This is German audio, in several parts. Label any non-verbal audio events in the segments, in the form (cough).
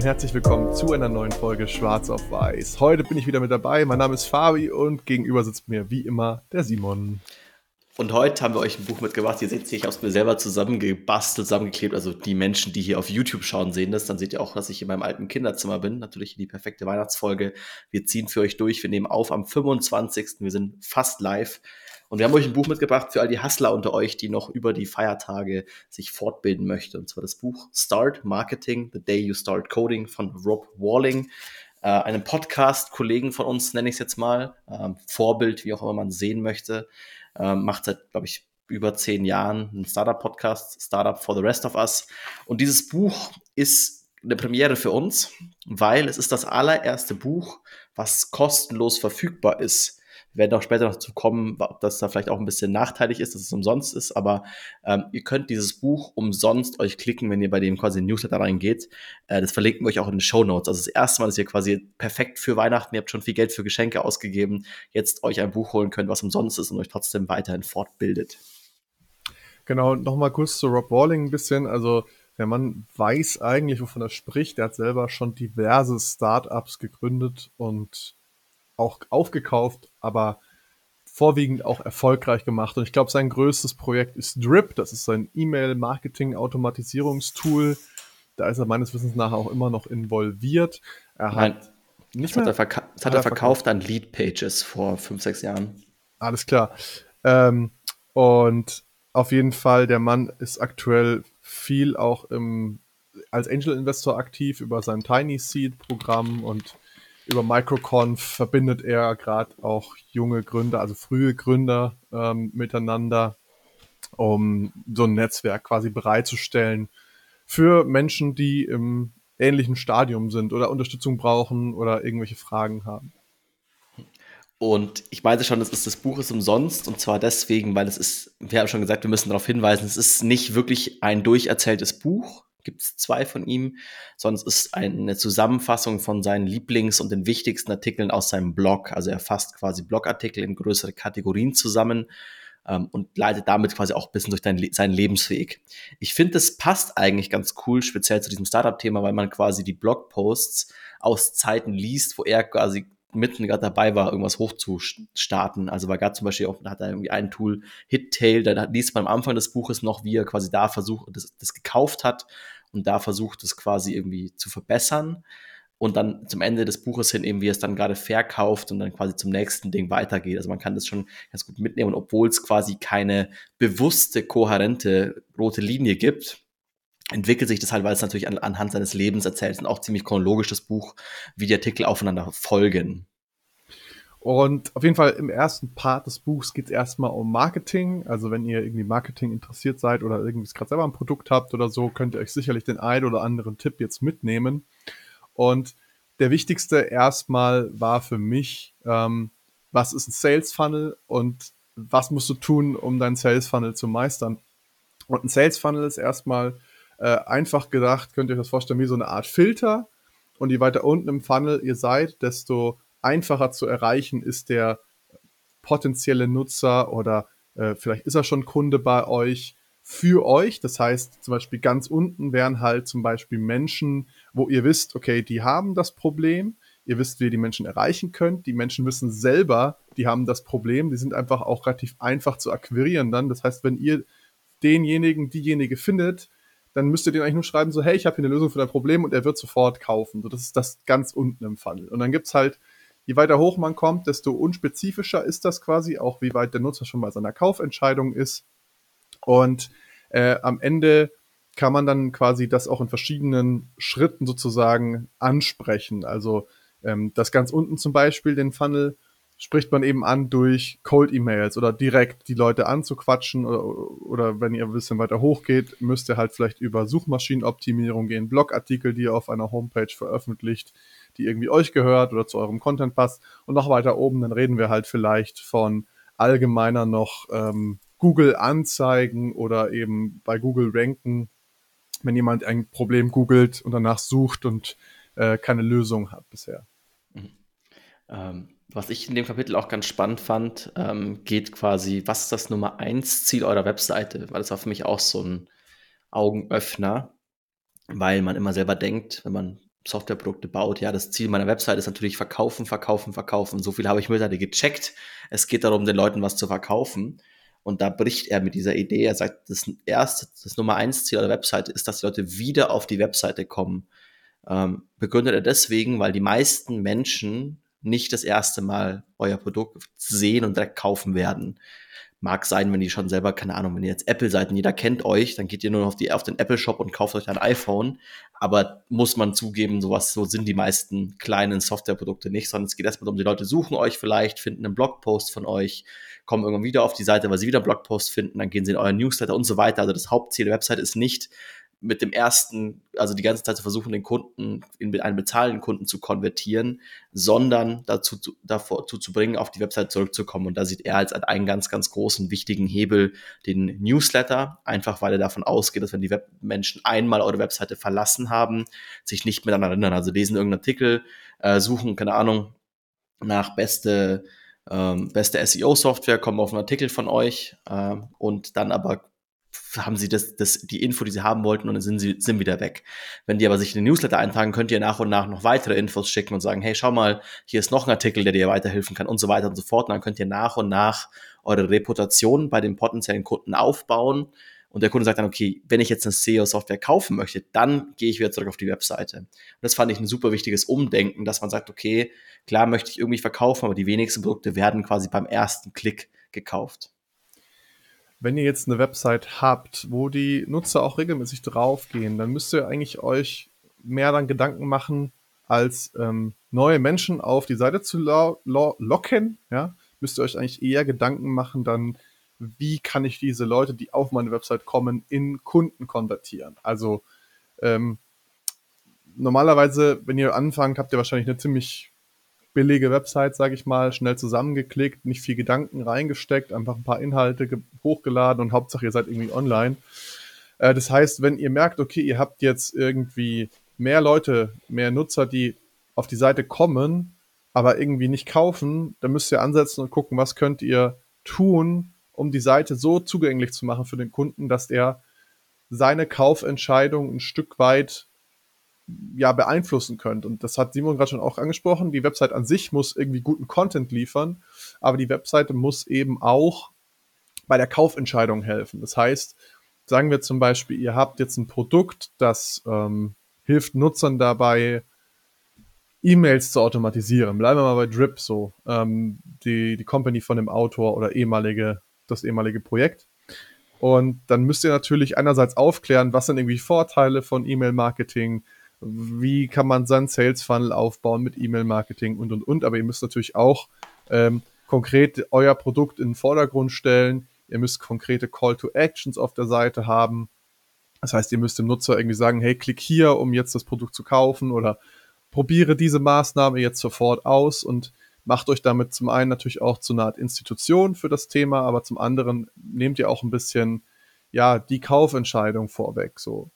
Und herzlich willkommen zu einer neuen Folge Schwarz auf Weiß. Heute bin ich wieder mit dabei. Mein Name ist Fabi und gegenüber sitzt mir wie immer der Simon. Und heute haben wir euch ein Buch mitgebracht. Ihr seht es, ich aus mir selber zusammengebastelt, zusammengeklebt. Also die Menschen, die hier auf YouTube schauen, sehen das. Dann seht ihr auch, dass ich in meinem alten Kinderzimmer bin. Natürlich die perfekte Weihnachtsfolge. Wir ziehen für euch durch. Wir nehmen auf am 25. Wir sind fast live. Und wir haben euch ein Buch mitgebracht für all die Hustler unter euch, die noch über die Feiertage sich fortbilden möchten. Und zwar das Buch Start Marketing, The Day You Start Coding von Rob Walling. Äh, einem Podcast-Kollegen von uns, nenne ich es jetzt mal. Ähm, Vorbild, wie auch immer man sehen möchte. Ähm, macht seit, glaube ich, über zehn Jahren einen Startup-Podcast, Startup for the Rest of Us. Und dieses Buch ist eine Premiere für uns, weil es ist das allererste Buch, was kostenlos verfügbar ist wir werden auch später noch zu kommen, ob das da vielleicht auch ein bisschen nachteilig ist, dass es umsonst ist, aber ähm, ihr könnt dieses Buch umsonst euch klicken, wenn ihr bei dem quasi Newsletter reingeht. Äh, das verlinken wir euch auch in den Show Notes. Also das erste Mal, dass ihr quasi perfekt für Weihnachten, ihr habt schon viel Geld für Geschenke ausgegeben, jetzt euch ein Buch holen könnt, was umsonst ist und euch trotzdem weiterhin fortbildet. Genau, nochmal kurz zu Rob Walling ein bisschen. Also der Mann weiß eigentlich, wovon er spricht. Er hat selber schon diverse Startups gegründet und auch aufgekauft, aber vorwiegend auch erfolgreich gemacht. Und ich glaube, sein größtes Projekt ist Drip. Das ist sein E-Mail-Marketing-Automatisierungstool. Da ist er meines Wissens nach auch immer noch involviert. Er hat Nein, nicht das, hat er, verka das hat er verkauft, an Lead Pages vor fünf, sechs Jahren. Alles klar. Ähm, und auf jeden Fall, der Mann ist aktuell viel auch im, als Angel Investor aktiv über sein Tiny Seed Programm und über Microconf verbindet er gerade auch junge Gründer, also frühe Gründer ähm, miteinander, um so ein Netzwerk quasi bereitzustellen für Menschen, die im ähnlichen Stadium sind oder Unterstützung brauchen oder irgendwelche Fragen haben. Und ich weiß schon, das, ist, das Buch ist umsonst und zwar deswegen, weil es ist, wir haben schon gesagt, wir müssen darauf hinweisen, es ist nicht wirklich ein durcherzähltes Buch, gibt es zwei von ihm, sonst ist eine Zusammenfassung von seinen Lieblings- und den wichtigsten Artikeln aus seinem Blog. Also er fasst quasi Blogartikel in größere Kategorien zusammen ähm, und leitet damit quasi auch ein bisschen durch dein, seinen Lebensweg. Ich finde, das passt eigentlich ganz cool, speziell zu diesem Startup-Thema, weil man quasi die Blogposts aus Zeiten liest, wo er quasi mitten gerade dabei war, irgendwas hochzustarten. Also war gerade zum Beispiel auch, hat er irgendwie ein Tool, Hittail, da liest man am Anfang des Buches noch, wie er quasi da versucht, das, das gekauft hat und da versucht, es quasi irgendwie zu verbessern. Und dann zum Ende des Buches hin eben, wie er es dann gerade verkauft und dann quasi zum nächsten Ding weitergeht. Also man kann das schon ganz gut mitnehmen, obwohl es quasi keine bewusste, kohärente rote Linie gibt, entwickelt sich das halt, weil es natürlich an, anhand seines Lebens erzählt und auch ziemlich chronologisch das Buch, wie die Artikel aufeinander folgen. Und auf jeden Fall im ersten Part des Buchs geht es erstmal um Marketing. Also wenn ihr irgendwie Marketing interessiert seid oder irgendwie gerade selber ein Produkt habt oder so, könnt ihr euch sicherlich den einen oder anderen Tipp jetzt mitnehmen. Und der wichtigste erstmal war für mich, ähm, was ist ein Sales Funnel und was musst du tun, um deinen Sales Funnel zu meistern. Und ein Sales Funnel ist erstmal äh, einfach gedacht, könnt ihr euch das vorstellen, wie so eine Art Filter. Und je weiter unten im Funnel ihr seid, desto einfacher zu erreichen ist der potenzielle Nutzer oder äh, vielleicht ist er schon Kunde bei euch für euch. Das heißt, zum Beispiel ganz unten wären halt zum Beispiel Menschen, wo ihr wisst, okay, die haben das Problem. Ihr wisst, wie ihr die Menschen erreichen könnt. Die Menschen wissen selber, die haben das Problem. Die sind einfach auch relativ einfach zu akquirieren dann. Das heißt, wenn ihr denjenigen, diejenige findet, dann müsst ihr den eigentlich nur schreiben, so, hey, ich habe hier eine Lösung für dein Problem und er wird sofort kaufen. So, das ist das ganz unten im Funnel. Und dann gibt's halt, je weiter hoch man kommt, desto unspezifischer ist das quasi, auch wie weit der Nutzer schon bei seiner Kaufentscheidung ist. Und äh, am Ende kann man dann quasi das auch in verschiedenen Schritten sozusagen ansprechen. Also ähm, das ganz unten zum Beispiel, den Funnel, spricht man eben an durch Cold E-Mails oder direkt die Leute anzuquatschen oder, oder wenn ihr ein bisschen weiter hochgeht, müsst ihr halt vielleicht über Suchmaschinenoptimierung gehen, Blogartikel, die ihr auf einer Homepage veröffentlicht, die irgendwie euch gehört oder zu eurem Content passt. Und noch weiter oben, dann reden wir halt vielleicht von allgemeiner noch ähm, Google Anzeigen oder eben bei Google ranken, wenn jemand ein Problem googelt und danach sucht und äh, keine Lösung hat bisher. Mhm. Ähm was ich in dem Kapitel auch ganz spannend fand, ähm, geht quasi, was ist das Nummer eins Ziel eurer Webseite? Weil das war für mich auch so ein Augenöffner, weil man immer selber denkt, wenn man Softwareprodukte baut. Ja, das Ziel meiner Website ist natürlich verkaufen, verkaufen, verkaufen. So viel habe ich mittlerweile gecheckt. Es geht darum, den Leuten was zu verkaufen. Und da bricht er mit dieser Idee. Er sagt, das erste, das Nummer eins Ziel der Webseite ist, dass die Leute wieder auf die Webseite kommen. Ähm, begründet er deswegen, weil die meisten Menschen nicht das erste Mal euer Produkt sehen und direkt kaufen werden. Mag sein, wenn ihr schon selber, keine Ahnung, wenn ihr jetzt Apple seid und jeder kennt euch, dann geht ihr nur auf, die, auf den Apple Shop und kauft euch ein iPhone. Aber muss man zugeben, sowas, so sind die meisten kleinen Softwareprodukte nicht, sondern es geht erstmal darum, die Leute suchen euch vielleicht, finden einen Blogpost von euch, kommen irgendwann wieder auf die Seite, weil sie wieder einen Blogpost finden, dann gehen sie in euren Newsletter und so weiter. Also das Hauptziel der Website ist nicht, mit dem ersten, also die ganze Zeit zu versuchen, den Kunden in einen bezahlenden Kunden zu konvertieren, sondern dazu, dazu zu bringen, auf die Website zurückzukommen. Und da sieht er als einen ganz, ganz großen, wichtigen Hebel den Newsletter, einfach weil er davon ausgeht, dass wenn die Webmenschen einmal eure Webseite verlassen haben, sich nicht mehr daran erinnern. Also lesen irgendeinen Artikel, äh, suchen, keine Ahnung, nach beste, ähm, beste SEO-Software, kommen auf einen Artikel von euch äh, und dann aber haben sie das, das, die Info, die sie haben wollten und dann sind sie sind wieder weg. Wenn die aber sich in den Newsletter eintragen, könnt ihr nach und nach noch weitere Infos schicken und sagen, hey, schau mal, hier ist noch ein Artikel, der dir weiterhelfen kann und so weiter und so fort. Und dann könnt ihr nach und nach eure Reputation bei den potenziellen Kunden aufbauen. Und der Kunde sagt dann, okay, wenn ich jetzt eine SEO-Software kaufen möchte, dann gehe ich wieder zurück auf die Webseite. Und das fand ich ein super wichtiges Umdenken, dass man sagt, okay, klar möchte ich irgendwie verkaufen, aber die wenigsten Produkte werden quasi beim ersten Klick gekauft wenn ihr jetzt eine Website habt, wo die Nutzer auch regelmäßig draufgehen, dann müsst ihr eigentlich euch mehr dann Gedanken machen, als ähm, neue Menschen auf die Seite zu lo lo locken, ja, müsst ihr euch eigentlich eher Gedanken machen, dann, wie kann ich diese Leute, die auf meine Website kommen, in Kunden konvertieren. Also ähm, normalerweise, wenn ihr anfangt, habt ihr wahrscheinlich eine ziemlich billige Website, sage ich mal, schnell zusammengeklickt, nicht viel Gedanken reingesteckt, einfach ein paar Inhalte hochgeladen und Hauptsache ihr seid irgendwie online. Äh, das heißt, wenn ihr merkt, okay, ihr habt jetzt irgendwie mehr Leute, mehr Nutzer, die auf die Seite kommen, aber irgendwie nicht kaufen, dann müsst ihr ansetzen und gucken, was könnt ihr tun, um die Seite so zugänglich zu machen für den Kunden, dass er seine Kaufentscheidung ein Stück weit ja beeinflussen könnt. Und das hat Simon gerade schon auch angesprochen. Die Website an sich muss irgendwie guten Content liefern, aber die Webseite muss eben auch bei der Kaufentscheidung helfen. Das heißt, sagen wir zum Beispiel, ihr habt jetzt ein Produkt, das ähm, hilft Nutzern dabei, E-Mails zu automatisieren. Bleiben wir mal bei Drip so, ähm, die, die Company von dem Autor oder ehemalige, das ehemalige Projekt. Und dann müsst ihr natürlich einerseits aufklären, was sind irgendwie Vorteile von E-Mail-Marketing, wie kann man seinen Sales Funnel aufbauen mit E-Mail-Marketing und und und. Aber ihr müsst natürlich auch ähm, konkret euer Produkt in den Vordergrund stellen. Ihr müsst konkrete Call to Actions auf der Seite haben. Das heißt, ihr müsst dem Nutzer irgendwie sagen, hey, klick hier, um jetzt das Produkt zu kaufen oder probiere diese Maßnahme jetzt sofort aus und macht euch damit zum einen natürlich auch zu einer Art Institution für das Thema, aber zum anderen nehmt ihr auch ein bisschen ja die Kaufentscheidung vorweg. So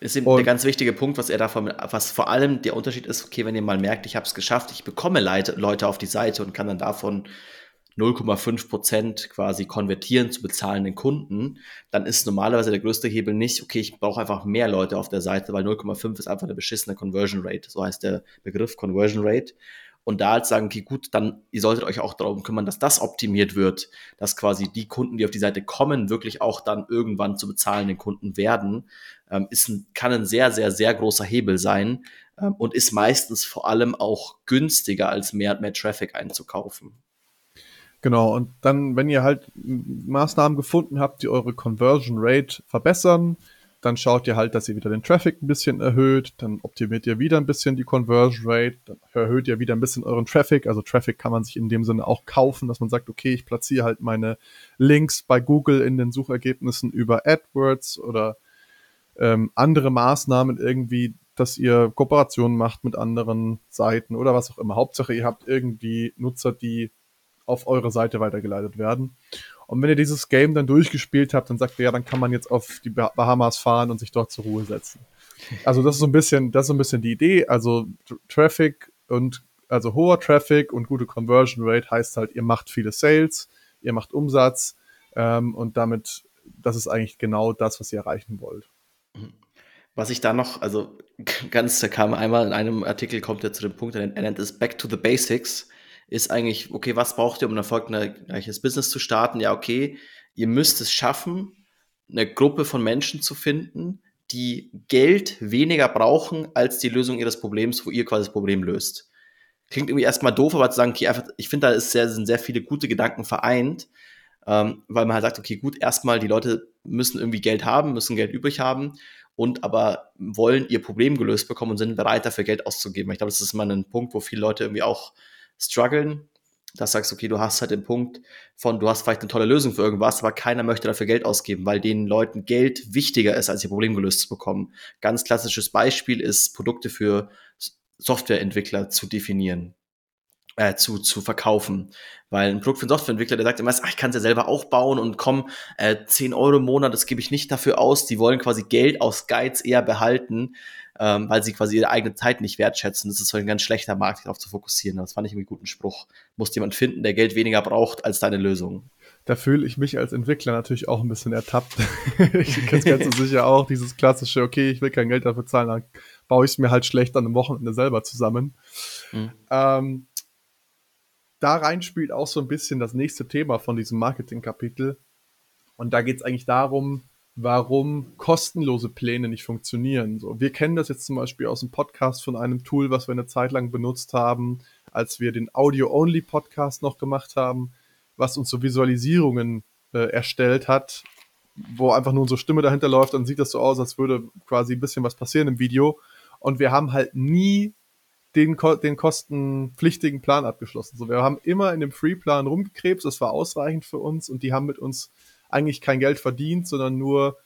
ist eben der ganz wichtige Punkt, was er davon, was vor allem der Unterschied ist, okay, wenn ihr mal merkt, ich habe es geschafft, ich bekomme Leute auf die Seite und kann dann davon 0,5 Prozent quasi konvertieren zu bezahlenden Kunden, dann ist normalerweise der größte Hebel nicht, okay, ich brauche einfach mehr Leute auf der Seite, weil 0,5 ist einfach eine beschissene Conversion Rate. So heißt der Begriff Conversion Rate und da halt sagen, okay, gut, dann ihr solltet euch auch darum kümmern, dass das optimiert wird, dass quasi die Kunden, die auf die Seite kommen, wirklich auch dann irgendwann zu bezahlenden Kunden werden, ist ein, kann ein sehr, sehr, sehr großer Hebel sein ähm, und ist meistens vor allem auch günstiger, als mehr und mehr Traffic einzukaufen. Genau, und dann, wenn ihr halt Maßnahmen gefunden habt, die eure Conversion Rate verbessern, dann schaut ihr halt, dass ihr wieder den Traffic ein bisschen erhöht, dann optimiert ihr wieder ein bisschen die Conversion Rate, dann erhöht ihr wieder ein bisschen euren Traffic. Also Traffic kann man sich in dem Sinne auch kaufen, dass man sagt, okay, ich platziere halt meine Links bei Google in den Suchergebnissen über AdWords oder ähm, andere Maßnahmen irgendwie, dass ihr Kooperationen macht mit anderen Seiten oder was auch immer. Hauptsache, ihr habt irgendwie Nutzer, die auf eure Seite weitergeleitet werden. Und wenn ihr dieses Game dann durchgespielt habt, dann sagt ihr, ja, dann kann man jetzt auf die Bahamas fahren und sich dort zur Ruhe setzen. Also das ist so ein bisschen, das ist so ein bisschen die Idee. Also Traffic und also hoher Traffic und gute Conversion Rate heißt halt, ihr macht viele Sales, ihr macht Umsatz ähm, und damit, das ist eigentlich genau das, was ihr erreichen wollt. Was ich da noch, also (laughs) ganz, da kam einmal in einem Artikel, kommt er zu dem Punkt, er nennt es Back to the Basics, ist eigentlich, okay, was braucht ihr, um ein erfolgreiches Business zu starten? Ja, okay, ihr müsst es schaffen, eine Gruppe von Menschen zu finden, die Geld weniger brauchen als die Lösung ihres Problems, wo ihr quasi das Problem löst. Klingt irgendwie erstmal doof, aber zu sagen, okay, einfach, ich finde, da ist sehr, sind sehr viele gute Gedanken vereint, ähm, weil man halt sagt, okay, gut, erstmal die Leute müssen irgendwie Geld haben, müssen Geld übrig haben und aber wollen ihr Problem gelöst bekommen und sind bereit, dafür Geld auszugeben. Ich glaube, das ist mal ein Punkt, wo viele Leute irgendwie auch strugglen, dass sagst, okay, du hast halt den Punkt von, du hast vielleicht eine tolle Lösung für irgendwas, aber keiner möchte dafür Geld ausgeben, weil den Leuten Geld wichtiger ist, als ihr Problem gelöst zu bekommen. Ganz klassisches Beispiel ist, Produkte für Softwareentwickler zu definieren äh, zu, zu verkaufen. Weil ein Produkt für einen Softwareentwickler, der sagt immer, ach, ich kann es ja selber auch bauen und komm, äh, 10 Euro im Monat, das gebe ich nicht dafür aus. Die wollen quasi Geld aus Guides eher behalten, ähm, weil sie quasi ihre eigene Zeit nicht wertschätzen. Das ist so ein ganz schlechter Markt, darauf zu fokussieren. Das fand ich irgendwie einen guten Spruch. Muss jemand finden, der Geld weniger braucht als deine Lösung. Da fühle ich mich als Entwickler natürlich auch ein bisschen ertappt. (laughs) ich kenne ganz sicher auch, dieses klassische, okay, ich will kein Geld dafür zahlen, dann baue ich es mir halt schlecht an einem Wochenende selber zusammen. Mhm. Ähm, da rein spielt auch so ein bisschen das nächste Thema von diesem Marketing-Kapitel. Und da geht es eigentlich darum, warum kostenlose Pläne nicht funktionieren. So, wir kennen das jetzt zum Beispiel aus dem Podcast von einem Tool, was wir eine Zeit lang benutzt haben, als wir den Audio-Only-Podcast noch gemacht haben, was uns so Visualisierungen äh, erstellt hat, wo einfach nur unsere Stimme dahinter läuft, dann sieht das so aus, als würde quasi ein bisschen was passieren im Video. Und wir haben halt nie den, den kostenpflichtigen Plan abgeschlossen. So, wir haben immer in dem Free-Plan rumgekrebst, das war ausreichend für uns und die haben mit uns eigentlich kein Geld verdient, sondern nur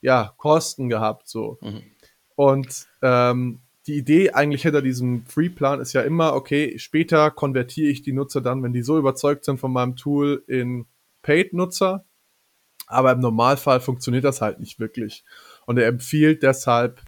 ja, Kosten gehabt. So. Mhm. Und ähm, die Idee eigentlich hinter diesem Free-Plan ist ja immer, okay, später konvertiere ich die Nutzer dann, wenn die so überzeugt sind von meinem Tool, in Paid-Nutzer. Aber im Normalfall funktioniert das halt nicht wirklich. Und er empfiehlt deshalb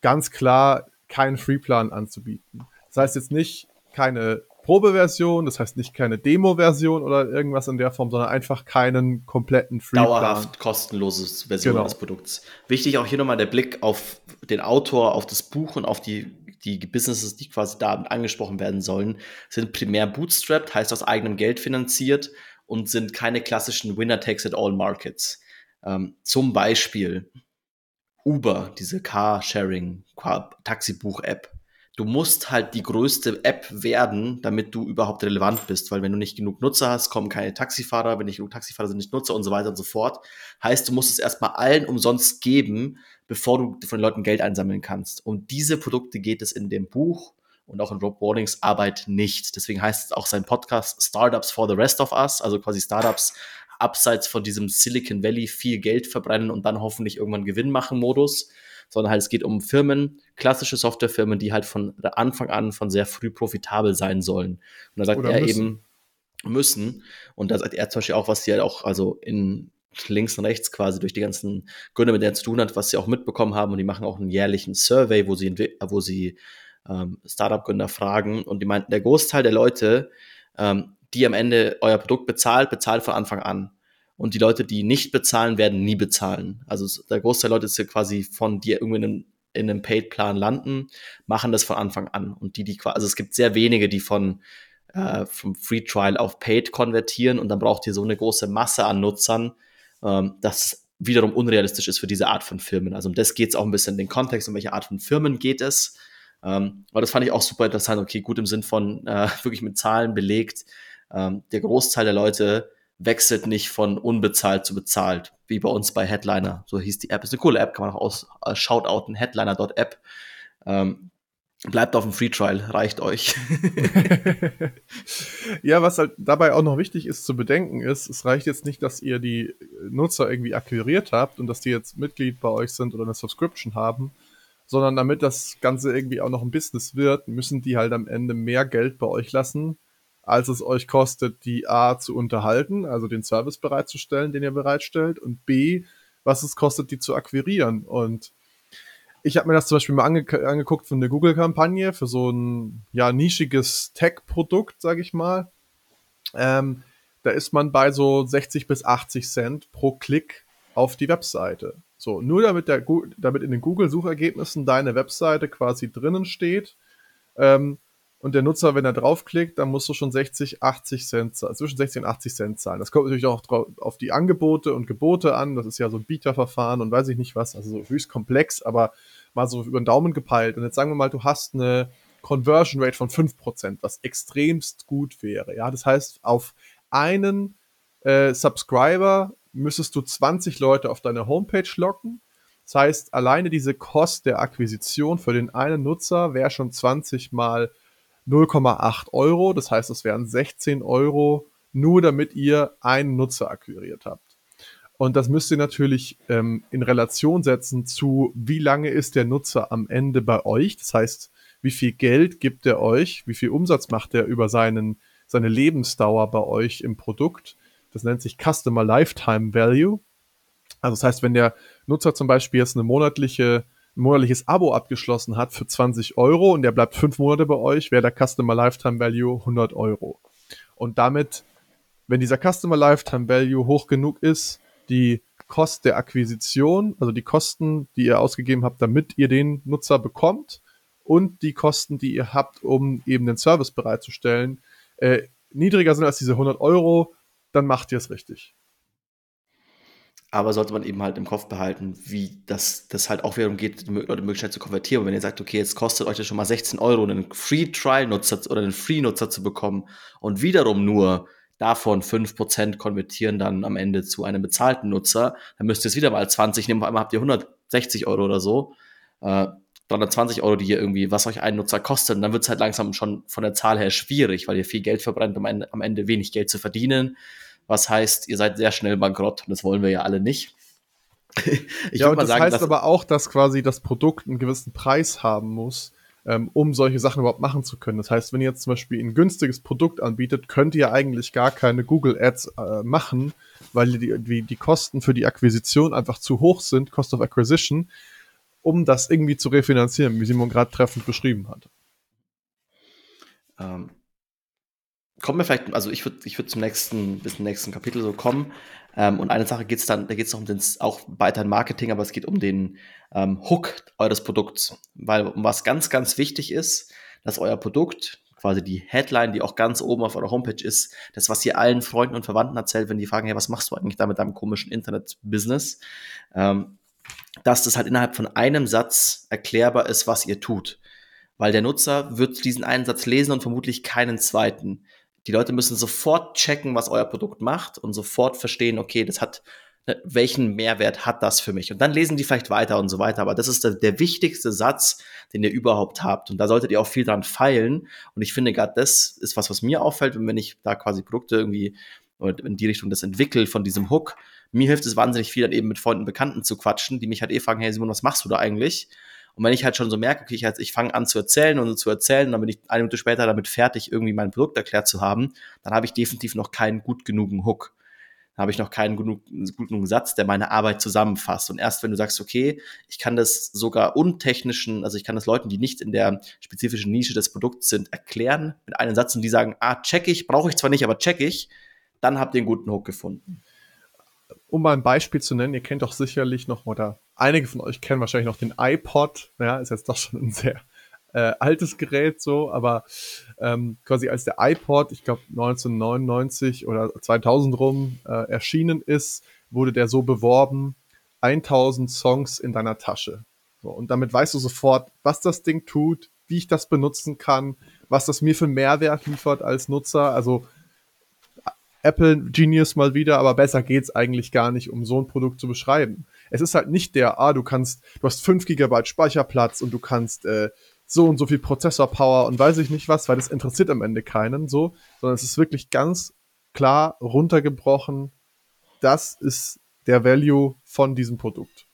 ganz klar, keinen Freeplan anzubieten. Das heißt jetzt nicht keine Probeversion, das heißt nicht keine Demo-Version oder irgendwas in der Form, sondern einfach keinen kompletten Freeplan. Dauerhaft kostenloses Version genau. des Produkts. Wichtig auch hier nochmal der Blick auf den Autor, auf das Buch und auf die, die Businesses, die quasi da angesprochen werden sollen, sind primär bootstrapped, heißt aus eigenem Geld finanziert und sind keine klassischen Winner-Takes-it-all-Markets. Ähm, zum Beispiel Uber, diese Car-Sharing, Taxibuch-App. Du musst halt die größte App werden, damit du überhaupt relevant bist, weil wenn du nicht genug Nutzer hast, kommen keine Taxifahrer, wenn nicht genug Taxifahrer sind, nicht Nutzer und so weiter und so fort. Heißt, du musst es erstmal allen umsonst geben, bevor du von den Leuten Geld einsammeln kannst. Um diese Produkte geht es in dem Buch und auch in Rob Wardings Arbeit nicht. Deswegen heißt es auch sein Podcast Startups for the Rest of Us, also quasi Startups abseits von diesem Silicon Valley viel Geld verbrennen und dann hoffentlich irgendwann Gewinn machen Modus, sondern halt es geht um Firmen, klassische Softwarefirmen, die halt von Anfang an von sehr früh profitabel sein sollen. Und da sagt Oder er müssen. eben müssen. Und da sagt er zum Beispiel auch, was sie halt auch, also in links und rechts quasi durch die ganzen Gründe, mit denen er zu tun hat, was sie auch mitbekommen haben. Und die machen auch einen jährlichen Survey, wo sie, wo sie ähm, Startup-Gründer fragen. Und die meinten, der Großteil der Leute ähm, die am Ende euer Produkt bezahlt, bezahlt von Anfang an. Und die Leute, die nicht bezahlen, werden nie bezahlen. Also der Großteil der Leute ist ja quasi von dir irgendwie in einem, in einem Paid-Plan landen, machen das von Anfang an. Und die, die quasi, also es gibt sehr wenige, die von äh, vom Free Trial auf Paid konvertieren und dann braucht ihr so eine große Masse an Nutzern, ähm, dass wiederum unrealistisch ist für diese Art von Firmen. Also um das geht es auch ein bisschen in den Kontext, um welche Art von Firmen geht es. Ähm, aber das fand ich auch super interessant. Okay, gut im Sinn von äh, (laughs) wirklich mit Zahlen belegt, ähm, der Großteil der Leute wechselt nicht von unbezahlt zu bezahlt, wie bei uns bei Headliner. So hieß die App. Ist eine coole App, kann man auch aus äh, shoutouten, headliner.app. Ähm, bleibt auf dem Free Trial, reicht euch. (laughs) ja, was halt dabei auch noch wichtig ist zu bedenken ist, es reicht jetzt nicht, dass ihr die Nutzer irgendwie akquiriert habt und dass die jetzt Mitglied bei euch sind oder eine Subscription haben, sondern damit das Ganze irgendwie auch noch ein Business wird, müssen die halt am Ende mehr Geld bei euch lassen, als es euch kostet, die A zu unterhalten, also den Service bereitzustellen, den ihr bereitstellt, und B, was es kostet, die zu akquirieren. Und ich habe mir das zum Beispiel mal ange angeguckt von der Google-Kampagne für so ein ja nischiges Tech-Produkt, sage ich mal. Ähm, da ist man bei so 60 bis 80 Cent pro Klick auf die Webseite. So, nur damit, der, damit in den Google-Suchergebnissen deine Webseite quasi drinnen steht. Ähm, und der Nutzer, wenn er draufklickt, dann musst du schon 60, 80 Cent, zwischen 60 und 80 Cent zahlen. Das kommt natürlich auch auf die Angebote und Gebote an. Das ist ja so ein Bieterverfahren und weiß ich nicht was, also so höchst komplex, aber mal so über den Daumen gepeilt. Und jetzt sagen wir mal, du hast eine Conversion Rate von 5%, was extremst gut wäre. Ja, das heißt, auf einen äh, Subscriber müsstest du 20 Leute auf deine Homepage locken. Das heißt, alleine diese Kost der Akquisition für den einen Nutzer wäre schon 20 mal 0,8 Euro. Das heißt, es wären 16 Euro, nur damit ihr einen Nutzer akquiriert habt. Und das müsst ihr natürlich ähm, in Relation setzen zu, wie lange ist der Nutzer am Ende bei euch. Das heißt, wie viel Geld gibt er euch, wie viel Umsatz macht er über seinen, seine Lebensdauer bei euch im Produkt. Das nennt sich Customer Lifetime Value. Also das heißt, wenn der Nutzer zum Beispiel jetzt eine monatliche, monatliches Abo abgeschlossen hat für 20 Euro und der bleibt fünf Monate bei euch, wäre der Customer Lifetime Value 100 Euro. Und damit, wenn dieser Customer Lifetime Value hoch genug ist, die Kost der Akquisition, also die Kosten, die ihr ausgegeben habt, damit ihr den Nutzer bekommt und die Kosten, die ihr habt, um eben den Service bereitzustellen, äh, niedriger sind als diese 100 Euro, dann macht ihr es richtig. Aber sollte man eben halt im Kopf behalten, wie das, das halt auch wiederum geht, die möglichst zu konvertieren. Und wenn ihr sagt, okay, jetzt kostet euch das schon mal 16 Euro, einen Free-Trial-Nutzer oder einen Free-Nutzer zu bekommen und wiederum nur davon 5% konvertieren dann am Ende zu einem bezahlten Nutzer, dann müsst ihr es wieder mal 20 nehmen, auf einmal habt ihr 160 Euro oder so. Äh, 320 Euro, die ihr irgendwie, was euch ein Nutzer kostet, und dann wird es halt langsam schon von der Zahl her schwierig, weil ihr viel Geld verbrennt, um am Ende wenig Geld zu verdienen. Was heißt, ihr seid sehr schnell bankrott und das wollen wir ja alle nicht. (laughs) ich ja, und das sagen, heißt aber auch, dass quasi das Produkt einen gewissen Preis haben muss, ähm, um solche Sachen überhaupt machen zu können. Das heißt, wenn ihr jetzt zum Beispiel ein günstiges Produkt anbietet, könnt ihr eigentlich gar keine Google Ads äh, machen, weil die, die, die Kosten für die Akquisition einfach zu hoch sind, Cost of Acquisition, um das irgendwie zu refinanzieren, wie Simon gerade treffend beschrieben hat. Ähm, kommen wir vielleicht, also ich würde ich würd zum nächsten, bis zum nächsten Kapitel so kommen. Ähm, und eine Sache geht es dann, da geht es noch um den, auch weiter in Marketing, aber es geht um den ähm, Hook eures Produkts. Weil was ganz, ganz wichtig ist, dass euer Produkt, quasi die Headline, die auch ganz oben auf eurer Homepage ist, das, was ihr allen Freunden und Verwandten erzählt, wenn die fragen, hey, was machst du eigentlich da mit deinem komischen Internet-Business? Ähm, dass das halt innerhalb von einem Satz erklärbar ist, was ihr tut. Weil der Nutzer wird diesen einen Satz lesen und vermutlich keinen zweiten. Die Leute müssen sofort checken, was euer Produkt macht und sofort verstehen, okay, das hat, ne, welchen Mehrwert hat das für mich? Und dann lesen die vielleicht weiter und so weiter. Aber das ist der, der wichtigste Satz, den ihr überhaupt habt. Und da solltet ihr auch viel dran feilen. Und ich finde, gerade das ist was, was mir auffällt, wenn ich da quasi Produkte irgendwie in die Richtung das entwickelt von diesem Hook. Mir hilft es wahnsinnig viel, dann eben mit Freunden, Bekannten zu quatschen, die mich halt eh fragen, hey Simon, was machst du da eigentlich? Und wenn ich halt schon so merke, okay, ich, halt, ich fange an zu erzählen und zu erzählen, dann bin ich eine Minute später damit fertig, irgendwie mein Produkt erklärt zu haben, dann habe ich definitiv noch keinen gut genugen Hook. Dann habe ich noch keinen genug, gut genugen Satz, der meine Arbeit zusammenfasst. Und erst wenn du sagst, okay, ich kann das sogar untechnischen, also ich kann das Leuten, die nicht in der spezifischen Nische des Produkts sind, erklären mit einem Satz und die sagen, ah, check ich, brauche ich zwar nicht, aber check ich, dann habt ihr einen guten Hook gefunden um mal ein Beispiel zu nennen, ihr kennt doch sicherlich noch, oder einige von euch kennen wahrscheinlich noch den iPod, ja, ist jetzt doch schon ein sehr äh, altes Gerät so, aber ähm, quasi als der iPod, ich glaube 1999 oder 2000 rum äh, erschienen ist, wurde der so beworben, 1000 Songs in deiner Tasche. So, und damit weißt du sofort, was das Ding tut, wie ich das benutzen kann, was das mir für Mehrwert liefert als Nutzer. Also Apple Genius mal wieder, aber besser geht's eigentlich gar nicht, um so ein Produkt zu beschreiben. Es ist halt nicht der, ah, du kannst, du hast 5 GB Speicherplatz und du kannst äh, so und so viel Prozessorpower und weiß ich nicht was, weil das interessiert am Ende keinen so, sondern es ist wirklich ganz klar runtergebrochen, das ist der Value von diesem Produkt.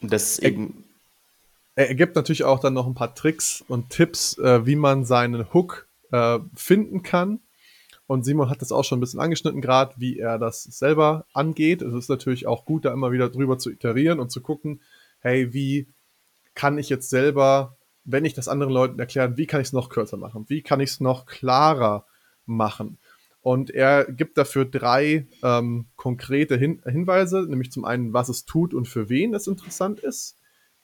Das eben. Er, er gibt natürlich auch dann noch ein paar Tricks und Tipps, äh, wie man seinen Hook äh, finden kann. Und Simon hat das auch schon ein bisschen angeschnitten, gerade wie er das selber angeht. Es ist natürlich auch gut, da immer wieder drüber zu iterieren und zu gucken, hey, wie kann ich jetzt selber, wenn ich das anderen Leuten erkläre, wie kann ich es noch kürzer machen? Wie kann ich es noch klarer machen? Und er gibt dafür drei ähm, konkrete Hin Hinweise, nämlich zum einen, was es tut und für wen es interessant ist.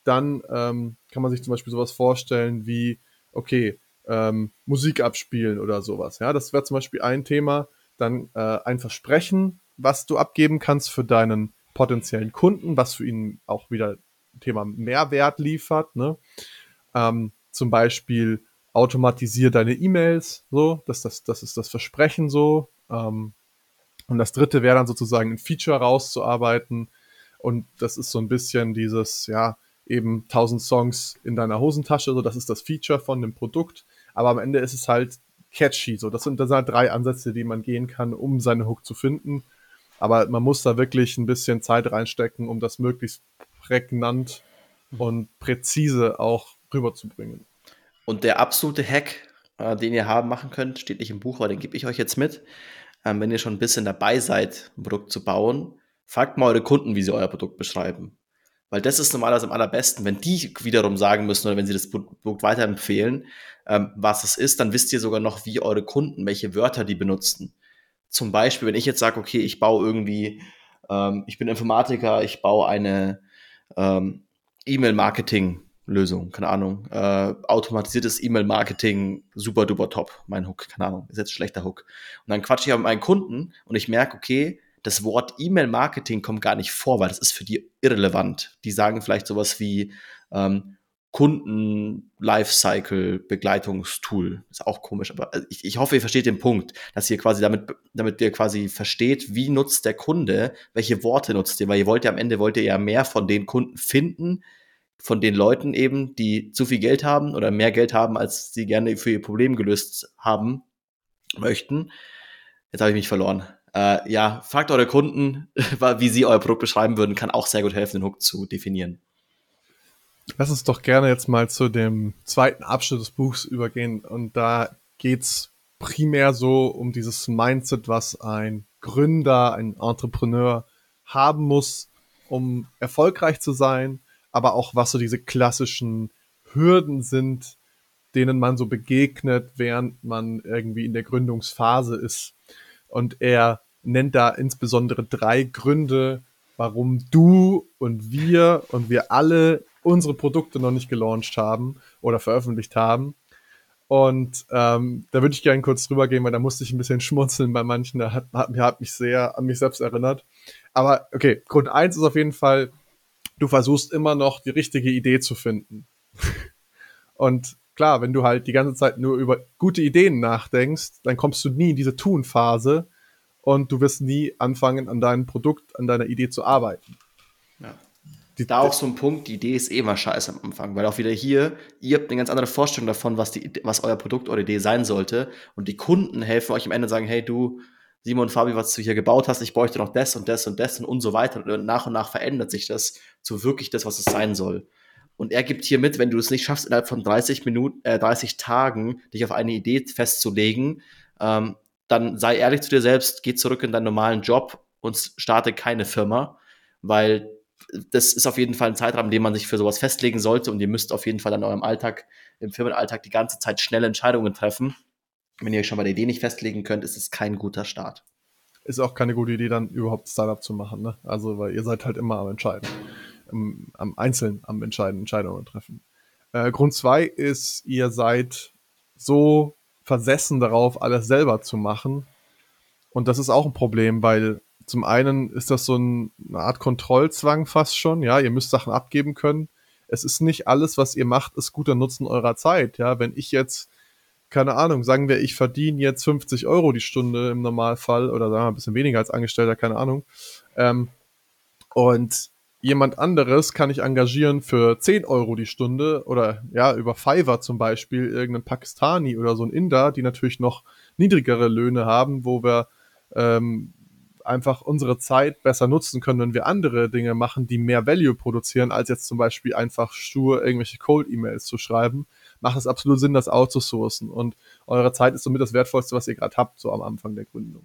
Dann ähm, kann man sich zum Beispiel sowas vorstellen wie, okay, ähm, Musik abspielen oder sowas. Ja, das wäre zum Beispiel ein Thema. Dann äh, ein Versprechen, was du abgeben kannst für deinen potenziellen Kunden, was für ihn auch wieder Thema Mehrwert liefert. Ne? Ähm, zum Beispiel automatisier deine E-Mails, so, das, das, das ist das Versprechen so. Ähm, und das dritte wäre dann sozusagen ein Feature rauszuarbeiten. Und das ist so ein bisschen dieses, ja, eben 1000 Songs in deiner Hosentasche, so, das ist das Feature von dem Produkt. Aber am Ende ist es halt catchy, so. Das sind, das sind halt drei Ansätze, die man gehen kann, um seine Hook zu finden. Aber man muss da wirklich ein bisschen Zeit reinstecken, um das möglichst prägnant und präzise auch rüberzubringen. Und der absolute Hack, äh, den ihr haben machen könnt, steht nicht im Buch, aber den gebe ich euch jetzt mit. Ähm, wenn ihr schon ein bisschen dabei seid, ein Produkt zu bauen, fragt mal eure Kunden, wie sie euer Produkt beschreiben. Weil das ist normalerweise am allerbesten, wenn die wiederum sagen müssen oder wenn sie das Produkt weiterempfehlen, ähm, was es ist, dann wisst ihr sogar noch, wie eure Kunden, welche Wörter die benutzen. Zum Beispiel, wenn ich jetzt sage, okay, ich baue irgendwie, ähm, ich bin Informatiker, ich baue eine ähm, E-Mail-Marketing-Lösung, keine Ahnung, äh, automatisiertes E-Mail-Marketing, super duper top, mein Hook, keine Ahnung, ist jetzt ein schlechter Hook. Und dann quatsche ich mit meinen Kunden und ich merke, okay, das Wort E-Mail-Marketing kommt gar nicht vor, weil das ist für die irrelevant. Die sagen vielleicht sowas wie ähm, Kunden-Lifecycle-Begleitungstool. Ist auch komisch, aber äh, ich, ich hoffe, ihr versteht den Punkt, dass ihr quasi damit, damit ihr quasi versteht, wie nutzt der Kunde, welche Worte nutzt ihr, weil ihr wollt ja am Ende wollt ihr ja mehr von den Kunden finden, von den Leuten eben, die zu viel Geld haben oder mehr Geld haben, als sie gerne für ihr Problem gelöst haben möchten. Jetzt habe ich mich verloren. Äh, ja, fragt eure Kunden, (laughs) wie sie euer Produkt beschreiben würden, kann auch sehr gut helfen, den Hook zu definieren. Lass uns doch gerne jetzt mal zu dem zweiten Abschnitt des Buchs übergehen. Und da geht's primär so um dieses Mindset, was ein Gründer, ein Entrepreneur haben muss, um erfolgreich zu sein, aber auch was so diese klassischen Hürden sind, denen man so begegnet, während man irgendwie in der Gründungsphase ist. Und er nennt da insbesondere drei Gründe, warum du und wir und wir alle unsere Produkte noch nicht gelauncht haben oder veröffentlicht haben. Und ähm, da würde ich gerne kurz drüber gehen, weil da musste ich ein bisschen (laughs) schmunzeln bei manchen. Da hat, hat, hat mich sehr an mich selbst erinnert. Aber okay, Grund eins ist auf jeden Fall, du versuchst immer noch die richtige Idee zu finden. (laughs) Und klar, wenn du halt die ganze Zeit nur über gute Ideen nachdenkst, dann kommst du nie in diese Tun-Phase und du wirst nie anfangen, an deinem Produkt, an deiner Idee zu arbeiten. Ja. Die, da auch so ein Punkt, die Idee ist eh mal scheiße am Anfang, weil auch wieder hier, ihr habt eine ganz andere Vorstellung davon, was, die, was euer Produkt oder Idee sein sollte. Und die Kunden helfen euch am Ende und sagen, hey du, Simon und Fabi, was du hier gebaut hast, ich bräuchte noch das und das und das und so weiter. Und nach und nach verändert sich das zu wirklich das, was es sein soll. Und er gibt hier mit, wenn du es nicht schaffst, innerhalb von 30 Minuten, äh, 30 Tagen dich auf eine Idee festzulegen, ähm, dann sei ehrlich zu dir selbst, geh zurück in deinen normalen Job und starte keine Firma, weil das ist auf jeden Fall ein Zeitraum, den man sich für sowas festlegen sollte und ihr müsst auf jeden Fall in eurem Alltag, im Firmenalltag die ganze Zeit schnelle Entscheidungen treffen. Wenn ihr euch schon bei der Idee nicht festlegen könnt, ist es kein guter Start. Ist auch keine gute Idee, dann überhaupt Startup zu machen, ne? Also, weil ihr seid halt immer am Entscheiden. Am, am Einzelnen am Entscheiden, Entscheidungen treffen. Äh, Grund zwei ist, ihr seid so versessen darauf, alles selber zu machen. Und das ist auch ein Problem, weil zum einen ist das so ein, eine Art Kontrollzwang fast schon, ja, ihr müsst Sachen abgeben können. Es ist nicht alles, was ihr macht, ist guter Nutzen eurer Zeit, ja. Wenn ich jetzt, keine Ahnung, sagen wir, ich verdiene jetzt 50 Euro die Stunde im Normalfall oder sagen wir ein bisschen weniger als Angestellter, keine Ahnung. Ähm, und jemand anderes kann ich engagieren für 10 Euro die Stunde oder ja, über Fiverr zum Beispiel, irgendeinen Pakistani oder so ein Inder, die natürlich noch niedrigere Löhne haben, wo wir ähm, einfach unsere Zeit besser nutzen können, wenn wir andere Dinge machen, die mehr Value produzieren, als jetzt zum Beispiel einfach stur irgendwelche Cold-E-Mails zu schreiben, macht es absolut Sinn, das outzusourcen. Und eure Zeit ist somit das Wertvollste, was ihr gerade habt, so am Anfang der Gründung.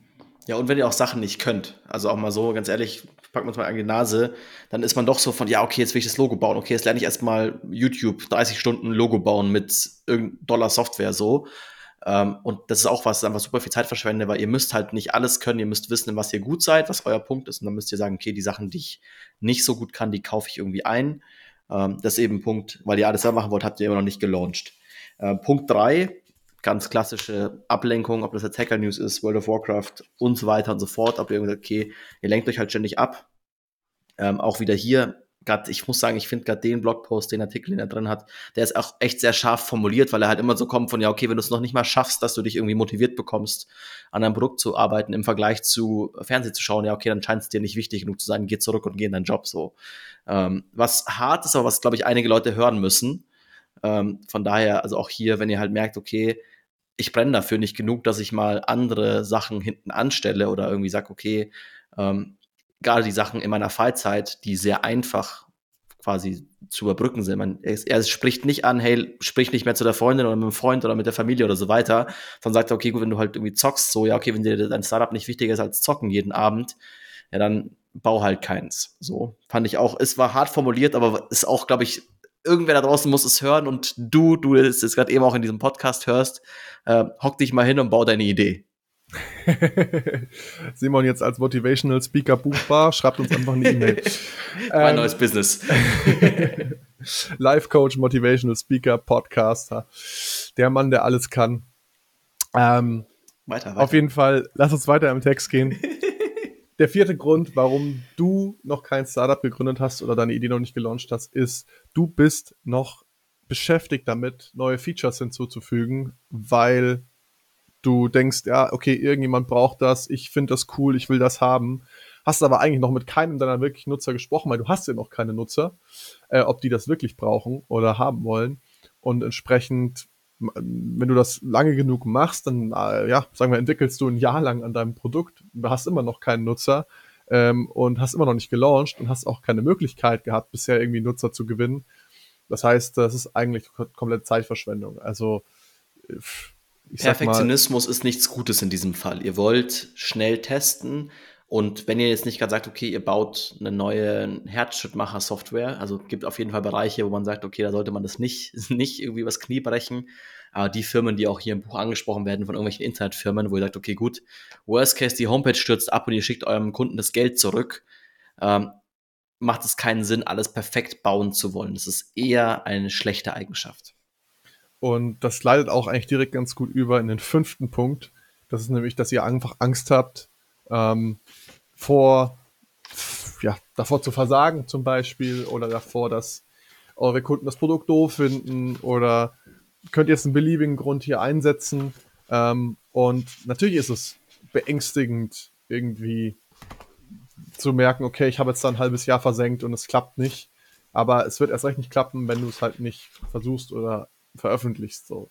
Ja, und wenn ihr auch Sachen nicht könnt, also auch mal so, ganz ehrlich, packen wir uns mal an die Nase, dann ist man doch so von, ja, okay, jetzt will ich das Logo bauen, okay, jetzt lerne ich erstmal YouTube 30 Stunden Logo bauen mit irgendeiner Dollar Software so Ähm, und das ist auch was, das einfach super viel Zeit verschwendet, weil ihr müsst halt nicht alles können, ihr müsst wissen, was ihr gut seid, was euer Punkt ist. Und dann müsst ihr sagen, okay, die Sachen, die ich nicht so gut kann, die kaufe ich irgendwie ein. Ähm, das ist eben Punkt, weil ihr alles selber machen wollt, habt ihr immer noch nicht gelauncht. Äh, Punkt drei ganz klassische Ablenkung, ob das jetzt Hacker News ist, World of Warcraft und so weiter und so fort. Ob ihr irgendwie sagt, okay, ihr lenkt euch halt ständig ab. Ähm, auch wieder hier, grad, ich muss sagen, ich finde gerade den Blogpost, den Artikel, den er drin hat, der ist auch echt sehr scharf formuliert, weil er halt immer so kommt von, ja, okay, wenn du es noch nicht mal schaffst, dass du dich irgendwie motiviert bekommst, an einem Produkt zu arbeiten, im Vergleich zu Fernsehen zu schauen, ja, okay, dann scheint es dir nicht wichtig genug zu sein, geh zurück und geh in deinen Job so. Ähm, was hart ist, aber was, glaube ich, einige Leute hören müssen. Ähm, von daher, also auch hier, wenn ihr halt merkt, okay, ich brenne dafür nicht genug, dass ich mal andere Sachen hinten anstelle oder irgendwie sage, okay, ähm, gerade die Sachen in meiner Freizeit, die sehr einfach quasi zu überbrücken sind. Man, er, er, spricht nicht an, hey, sprich nicht mehr zu der Freundin oder mit dem Freund oder mit der Familie oder so weiter, sondern sagt, okay, gut, wenn du halt irgendwie zockst, so, ja, okay, wenn dir dein Startup nicht wichtiger ist als zocken jeden Abend, ja, dann bau halt keins. So, fand ich auch, es war hart formuliert, aber ist auch, glaube ich, irgendwer da draußen muss es hören und du, du es jetzt gerade eben auch in diesem Podcast hörst, äh, hock dich mal hin und bau deine Idee. (laughs) Simon jetzt als Motivational Speaker buchbar, schreibt uns einfach eine E-Mail. (laughs) mein ähm, neues Business. (laughs) Life Coach, Motivational Speaker, Podcaster. Der Mann, der alles kann. Ähm, weiter, weiter. Auf jeden Fall, lass uns weiter im Text gehen. Der vierte Grund, warum du noch kein Startup gegründet hast oder deine Idee noch nicht gelauncht hast, ist, du bist noch beschäftigt damit, neue Features hinzuzufügen, weil du denkst, ja, okay, irgendjemand braucht das, ich finde das cool, ich will das haben. Hast aber eigentlich noch mit keinem deiner wirklichen Nutzer gesprochen, weil du hast ja noch keine Nutzer, äh, ob die das wirklich brauchen oder haben wollen. Und entsprechend wenn du das lange genug machst, dann, äh, ja, sagen wir, entwickelst du ein Jahr lang an deinem Produkt, du hast immer noch keinen Nutzer ähm, und hast immer noch nicht gelauncht und hast auch keine Möglichkeit gehabt, bisher irgendwie Nutzer zu gewinnen. Das heißt, das ist eigentlich komplett Zeitverschwendung. Also, Perfektionismus mal, ist nichts Gutes in diesem Fall. Ihr wollt schnell testen, und wenn ihr jetzt nicht gerade sagt, okay, ihr baut eine neue Herzschrittmacher-Software, also gibt auf jeden Fall Bereiche, wo man sagt, okay, da sollte man das nicht, (laughs) nicht irgendwie übers Knie brechen. Aber die Firmen, die auch hier im Buch angesprochen werden von irgendwelchen Internetfirmen, wo ihr sagt, okay, gut, worst case, die Homepage stürzt ab und ihr schickt eurem Kunden das Geld zurück, ähm, macht es keinen Sinn, alles perfekt bauen zu wollen. Das ist eher eine schlechte Eigenschaft. Und das leitet auch eigentlich direkt ganz gut über in den fünften Punkt. Das ist nämlich, dass ihr einfach Angst habt, ähm, vor, ja, davor zu versagen zum Beispiel oder davor, dass eure Kunden das Produkt doof finden oder könnt ihr jetzt einen beliebigen Grund hier einsetzen. Ähm, und natürlich ist es beängstigend, irgendwie zu merken, okay, ich habe jetzt da ein halbes Jahr versenkt und es klappt nicht. Aber es wird erst recht nicht klappen, wenn du es halt nicht versuchst oder veröffentlichst. So.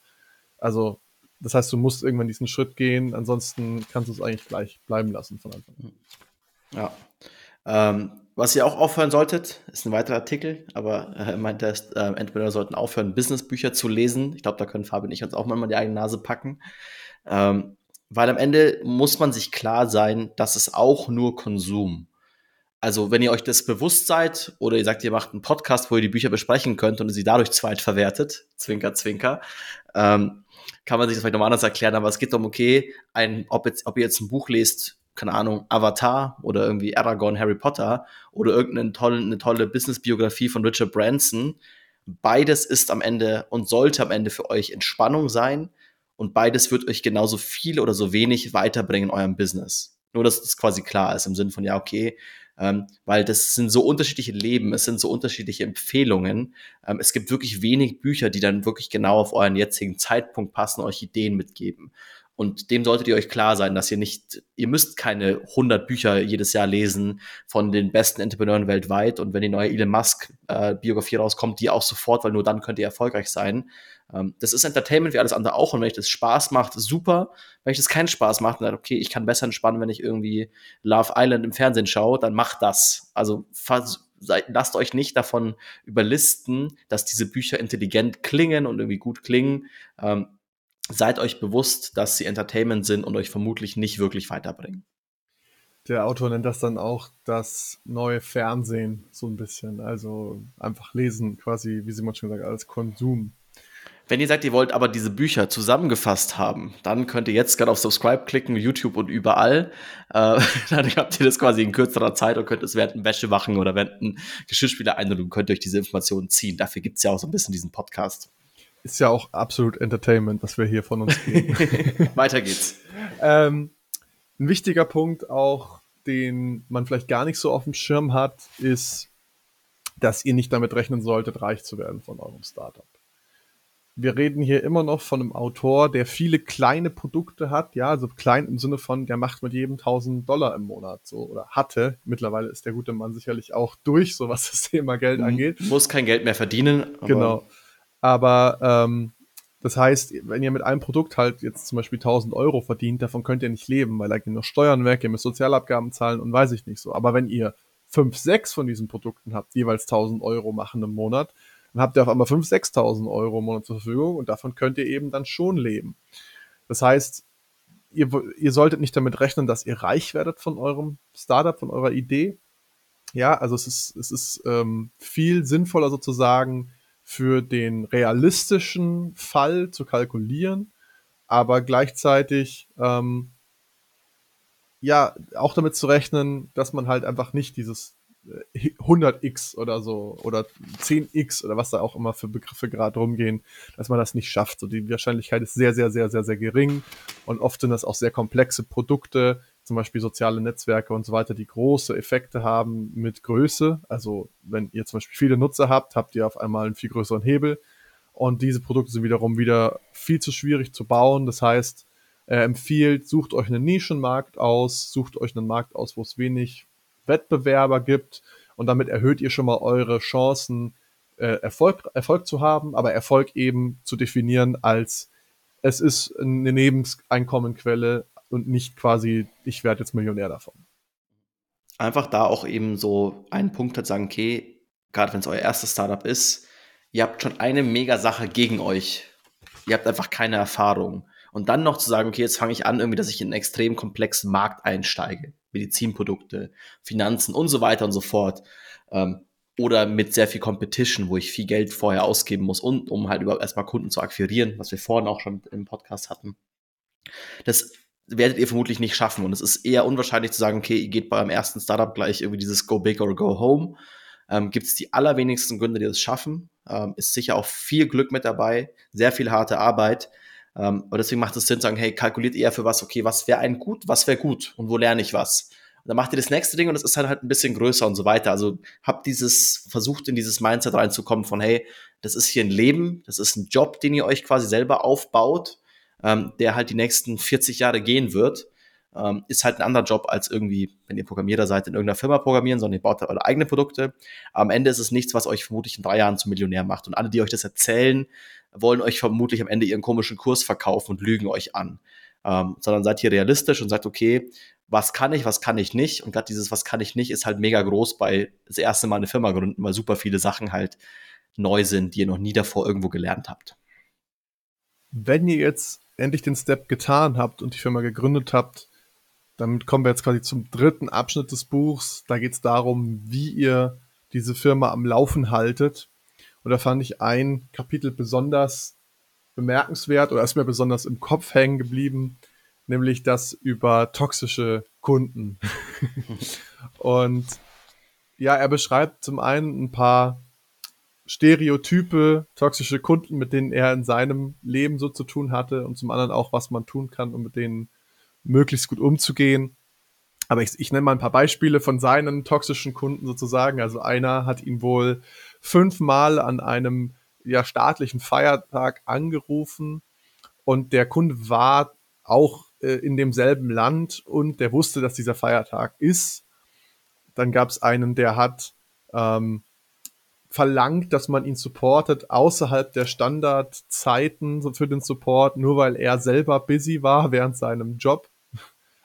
Also das heißt, du musst irgendwann diesen Schritt gehen, ansonsten kannst du es eigentlich gleich bleiben lassen von Anfang an. Ja. Ähm, was ihr auch aufhören solltet, ist ein weiterer Artikel, aber er meint, äh, Entrepreneur sollten aufhören, Businessbücher zu lesen. Ich glaube, da können Fabi und ich uns auch mal die eigene Nase packen. Ähm, weil am Ende muss man sich klar sein, dass es auch nur Konsum. Also, wenn ihr euch das bewusst seid oder ihr sagt, ihr macht einen Podcast, wo ihr die Bücher besprechen könnt und sie dadurch zweitverwertet, Zwinker, Zwinker, ähm, kann man sich das vielleicht nochmal anders erklären, aber es geht darum, okay, ein, ob, jetzt, ob ihr jetzt ein Buch lest, keine Ahnung, Avatar oder irgendwie Aragorn, Harry Potter oder irgendeine tolle, eine tolle Business-Biografie von Richard Branson, beides ist am Ende und sollte am Ende für euch Entspannung sein und beides wird euch genauso viel oder so wenig weiterbringen in eurem Business. Nur, dass das quasi klar ist im Sinn von, ja, okay, ähm, weil das sind so unterschiedliche Leben, es sind so unterschiedliche Empfehlungen. Ähm, es gibt wirklich wenig Bücher, die dann wirklich genau auf euren jetzigen Zeitpunkt passen, euch Ideen mitgeben. Und dem solltet ihr euch klar sein, dass ihr nicht, ihr müsst keine 100 Bücher jedes Jahr lesen von den besten Entrepreneuren weltweit. Und wenn die neue Elon Musk äh, Biografie rauskommt, die auch sofort, weil nur dann könnt ihr erfolgreich sein. Ähm, das ist Entertainment wie alles andere auch. Und wenn euch das Spaß macht, super. Wenn euch das keinen Spaß macht, dann okay, ich kann besser entspannen, wenn ich irgendwie Love Island im Fernsehen schaue, dann macht das. Also lasst euch nicht davon überlisten, dass diese Bücher intelligent klingen und irgendwie gut klingen. Ähm, seid euch bewusst, dass sie Entertainment sind und euch vermutlich nicht wirklich weiterbringen. Der Autor nennt das dann auch das neue Fernsehen, so ein bisschen. Also einfach lesen, quasi, wie Simon schon gesagt, als Konsum. Wenn ihr sagt, ihr wollt aber diese Bücher zusammengefasst haben, dann könnt ihr jetzt gerade auf Subscribe klicken, YouTube und überall. Äh, (laughs) dann habt ihr das quasi in kürzerer Zeit und könnt es während einem Wäsche machen oder während ein Geschirrspieler ein und könnt euch diese Informationen ziehen. Dafür gibt es ja auch so ein bisschen diesen Podcast. Ist ja auch absolut Entertainment, was wir hier von uns geben. (laughs) Weiter geht's. ähm, ein wichtiger Punkt auch, den man vielleicht gar nicht so auf dem Schirm hat, ist, dass ihr nicht damit rechnen solltet, reich zu werden von eurem Startup wir reden hier immer noch von einem Autor, der viele kleine Produkte hat, ja, also klein im Sinne von, der macht mit jedem 1000 Dollar im Monat so oder hatte. Mittlerweile ist der gute Mann sicherlich auch durch, so was das (laughs) Thema Geld angeht. Muss kein Geld mehr verdienen. Aber genau. Aber ähm, das heißt, wenn ihr mit einem Produkt halt jetzt zum Beispiel 1000 Euro verdient, davon könnt ihr nicht leben, weil da gehen noch Steuern weg, ihr müsst Sozialabgaben zahlen und weiß ich nicht so. Aber wenn ihr fünf, sechs von diesen Produkten habt, jeweils 1000 Euro machen im Monat, dann habt ihr auf einmal 5.000, 6.000 Euro im Monat zur Verfügung und davon könnt ihr eben dann schon leben. Das heißt, ihr, ihr solltet nicht damit rechnen, dass ihr reich werdet von eurem Startup, von eurer Idee. Ja, also es ist, es ist ähm, viel sinnvoller sozusagen für den realistischen Fall zu kalkulieren, aber gleichzeitig ähm, ja auch damit zu rechnen, dass man halt einfach nicht dieses 100x oder so oder 10x oder was da auch immer für Begriffe gerade rumgehen, dass man das nicht schafft. So die Wahrscheinlichkeit ist sehr, sehr, sehr, sehr, sehr gering und oft sind das auch sehr komplexe Produkte, zum Beispiel soziale Netzwerke und so weiter, die große Effekte haben mit Größe. Also wenn ihr zum Beispiel viele Nutzer habt, habt ihr auf einmal einen viel größeren Hebel und diese Produkte sind wiederum wieder viel zu schwierig zu bauen. Das heißt, er empfiehlt, sucht euch einen Nischenmarkt aus, sucht euch einen Markt aus, wo es wenig Wettbewerber gibt und damit erhöht ihr schon mal eure Chancen, äh, Erfolg, Erfolg zu haben, aber Erfolg eben zu definieren als es ist eine Nebeneinkommenquelle und nicht quasi, ich werde jetzt Millionär davon. Einfach da auch eben so einen Punkt hat sagen, okay, gerade wenn es euer erstes Startup ist, ihr habt schon eine Mega-Sache gegen euch. Ihr habt einfach keine Erfahrung. Und dann noch zu sagen, okay, jetzt fange ich an, irgendwie, dass ich in einen extrem komplexen Markt einsteige. Medizinprodukte, Finanzen und so weiter und so fort. Ähm, oder mit sehr viel Competition, wo ich viel Geld vorher ausgeben muss, und, um halt überhaupt erstmal Kunden zu akquirieren, was wir vorhin auch schon im Podcast hatten. Das werdet ihr vermutlich nicht schaffen. Und es ist eher unwahrscheinlich zu sagen, okay, ihr geht beim ersten Startup gleich irgendwie dieses Go Big or Go Home. Ähm, Gibt es die allerwenigsten Gründer, die das schaffen. Ähm, ist sicher auch viel Glück mit dabei, sehr viel harte Arbeit. Ähm, aber deswegen macht es Sinn zu sagen, hey, kalkuliert eher für was, okay, was wäre ein gut, was wäre gut und wo lerne ich was? Und dann macht ihr das nächste Ding und das ist halt, halt ein bisschen größer und so weiter. Also habt dieses, versucht in dieses Mindset reinzukommen von, hey, das ist hier ein Leben, das ist ein Job, den ihr euch quasi selber aufbaut, ähm, der halt die nächsten 40 Jahre gehen wird. Ähm, ist halt ein anderer Job als irgendwie, wenn ihr Programmierer seid, in irgendeiner Firma programmieren, sondern ihr baut halt eure eigene Produkte. Am Ende ist es nichts, was euch vermutlich in drei Jahren zum Millionär macht. Und alle, die euch das erzählen, wollen euch vermutlich am Ende ihren komischen Kurs verkaufen und lügen euch an. Ähm, sondern seid hier realistisch und sagt, okay, was kann ich, was kann ich nicht? Und gerade dieses, was kann ich nicht, ist halt mega groß bei das erste Mal eine Firma gründen, weil super viele Sachen halt neu sind, die ihr noch nie davor irgendwo gelernt habt. Wenn ihr jetzt endlich den Step getan habt und die Firma gegründet habt, damit kommen wir jetzt quasi zum dritten Abschnitt des Buchs. Da geht es darum, wie ihr diese Firma am Laufen haltet. Und da fand ich ein Kapitel besonders bemerkenswert oder ist mir besonders im Kopf hängen geblieben, nämlich das über toxische Kunden. (laughs) und ja, er beschreibt zum einen ein paar Stereotype, toxische Kunden, mit denen er in seinem Leben so zu tun hatte und zum anderen auch, was man tun kann, um mit denen möglichst gut umzugehen. Aber ich, ich nenne mal ein paar Beispiele von seinen toxischen Kunden sozusagen. Also einer hat ihn wohl fünfmal an einem ja, staatlichen Feiertag angerufen und der Kunde war auch äh, in demselben Land und der wusste, dass dieser Feiertag ist. Dann gab es einen, der hat ähm, verlangt, dass man ihn supportet außerhalb der Standardzeiten für den Support, nur weil er selber busy war während seinem Job.